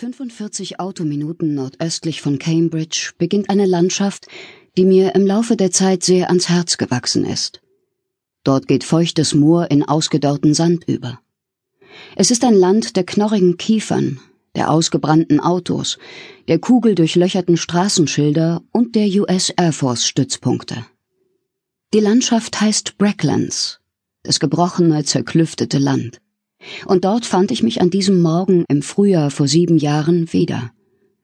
45 Autominuten nordöstlich von Cambridge beginnt eine Landschaft, die mir im Laufe der Zeit sehr ans Herz gewachsen ist. Dort geht feuchtes Moor in ausgedörrten Sand über. Es ist ein Land der knorrigen Kiefern, der ausgebrannten Autos, der kugeldurchlöcherten Straßenschilder und der US Air Force Stützpunkte. Die Landschaft heißt Bracklands, das gebrochene, zerklüftete Land. Und dort fand ich mich an diesem Morgen im Frühjahr vor sieben Jahren wieder.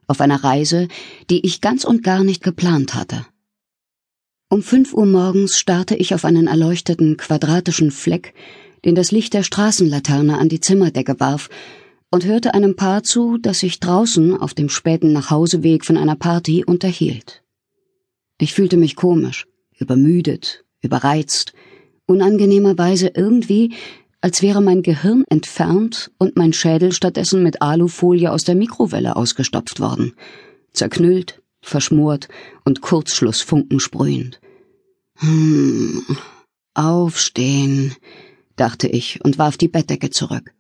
Auf einer Reise, die ich ganz und gar nicht geplant hatte. Um fünf Uhr morgens starrte ich auf einen erleuchteten, quadratischen Fleck, den das Licht der Straßenlaterne an die Zimmerdecke warf, und hörte einem Paar zu, das sich draußen auf dem späten Nachhauseweg von einer Party unterhielt. Ich fühlte mich komisch, übermüdet, überreizt, unangenehmerweise irgendwie als wäre mein Gehirn entfernt und mein Schädel stattdessen mit Alufolie aus der Mikrowelle ausgestopft worden, zerknüllt, verschmort und Kurzschlussfunken sprühend. Hm, aufstehen, dachte ich und warf die Bettdecke zurück.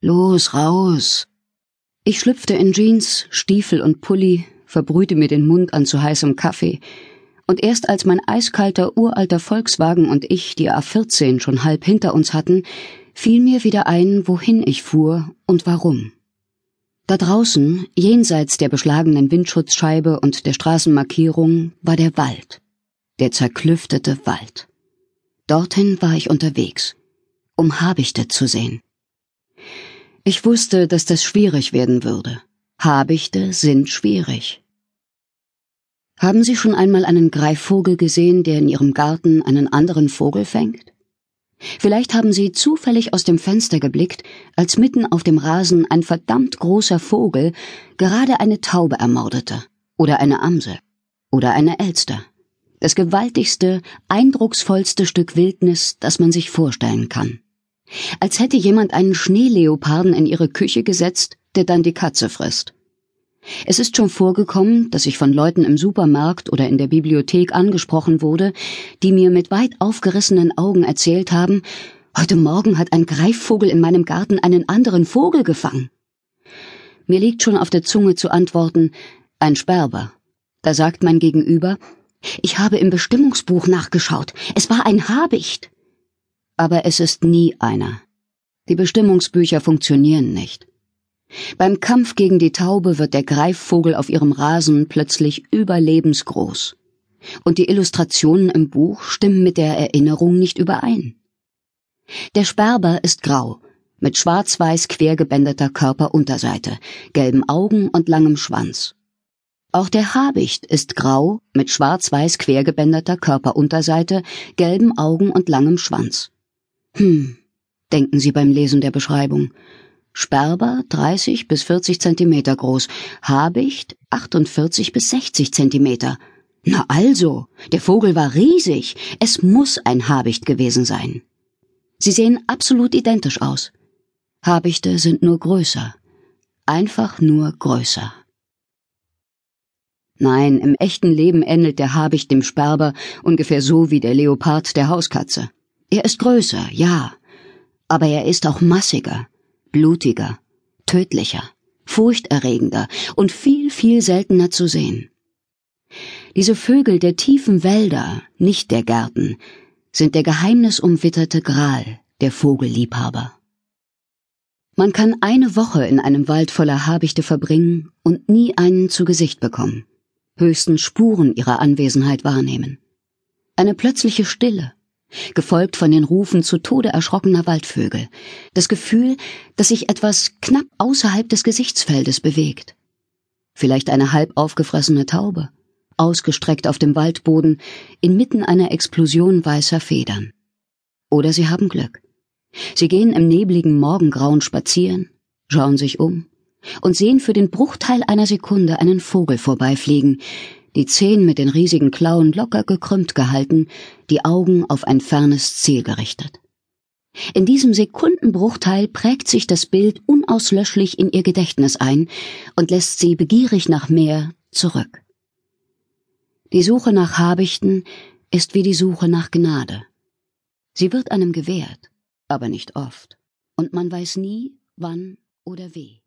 Los, raus. Ich schlüpfte in Jeans, Stiefel und Pulli, verbrühte mir den Mund an zu heißem Kaffee, und erst als mein eiskalter, uralter Volkswagen und ich die A14 schon halb hinter uns hatten, fiel mir wieder ein, wohin ich fuhr und warum. Da draußen, jenseits der beschlagenen Windschutzscheibe und der Straßenmarkierung, war der Wald, der zerklüftete Wald. Dorthin war ich unterwegs, um Habichte zu sehen. Ich wusste, dass das schwierig werden würde. Habichte sind schwierig. Haben Sie schon einmal einen Greifvogel gesehen, der in Ihrem Garten einen anderen Vogel fängt? Vielleicht haben Sie zufällig aus dem Fenster geblickt, als mitten auf dem Rasen ein verdammt großer Vogel gerade eine Taube ermordete, oder eine Amsel, oder eine Elster. Das gewaltigste, eindrucksvollste Stück Wildnis, das man sich vorstellen kann. Als hätte jemand einen Schneeleoparden in ihre Küche gesetzt, der dann die Katze frisst. Es ist schon vorgekommen, dass ich von Leuten im Supermarkt oder in der Bibliothek angesprochen wurde, die mir mit weit aufgerissenen Augen erzählt haben, heute Morgen hat ein Greifvogel in meinem Garten einen anderen Vogel gefangen. Mir liegt schon auf der Zunge zu antworten, ein Sperber. Da sagt mein Gegenüber, ich habe im Bestimmungsbuch nachgeschaut, es war ein Habicht. Aber es ist nie einer. Die Bestimmungsbücher funktionieren nicht. Beim Kampf gegen die Taube wird der Greifvogel auf ihrem Rasen plötzlich überlebensgroß. Und die Illustrationen im Buch stimmen mit der Erinnerung nicht überein. Der Sperber ist grau, mit schwarz-weiß quergebänderter Körperunterseite, gelben Augen und langem Schwanz. Auch der Habicht ist grau, mit schwarz-weiß quergebänderter Körperunterseite, gelben Augen und langem Schwanz. Hm, denken Sie beim Lesen der Beschreibung. Sperber 30 bis 40 Zentimeter groß, Habicht 48 bis 60 Zentimeter. Na also, der Vogel war riesig. Es muss ein Habicht gewesen sein. Sie sehen absolut identisch aus. Habichte sind nur größer. Einfach nur größer. Nein, im echten Leben ähnelt der Habicht dem Sperber ungefähr so wie der Leopard der Hauskatze. Er ist größer, ja, aber er ist auch massiger blutiger, tödlicher, furchterregender und viel, viel seltener zu sehen. Diese Vögel der tiefen Wälder, nicht der Gärten, sind der geheimnisumwitterte Gral der Vogelliebhaber. Man kann eine Woche in einem Wald voller Habichte verbringen und nie einen zu Gesicht bekommen, höchstens Spuren ihrer Anwesenheit wahrnehmen. Eine plötzliche Stille, gefolgt von den Rufen zu Tode erschrockener Waldvögel, das Gefühl, dass sich etwas knapp außerhalb des Gesichtsfeldes bewegt. Vielleicht eine halb aufgefressene Taube, ausgestreckt auf dem Waldboden, inmitten einer Explosion weißer Federn. Oder sie haben Glück. Sie gehen im nebligen Morgengrauen spazieren, schauen sich um und sehen für den Bruchteil einer Sekunde einen Vogel vorbeifliegen, die Zehen mit den riesigen Klauen locker gekrümmt gehalten, die Augen auf ein fernes Ziel gerichtet. In diesem Sekundenbruchteil prägt sich das Bild unauslöschlich in ihr Gedächtnis ein und lässt sie begierig nach mehr zurück. Die Suche nach Habichten ist wie die Suche nach Gnade. Sie wird einem gewährt, aber nicht oft, und man weiß nie, wann oder wie.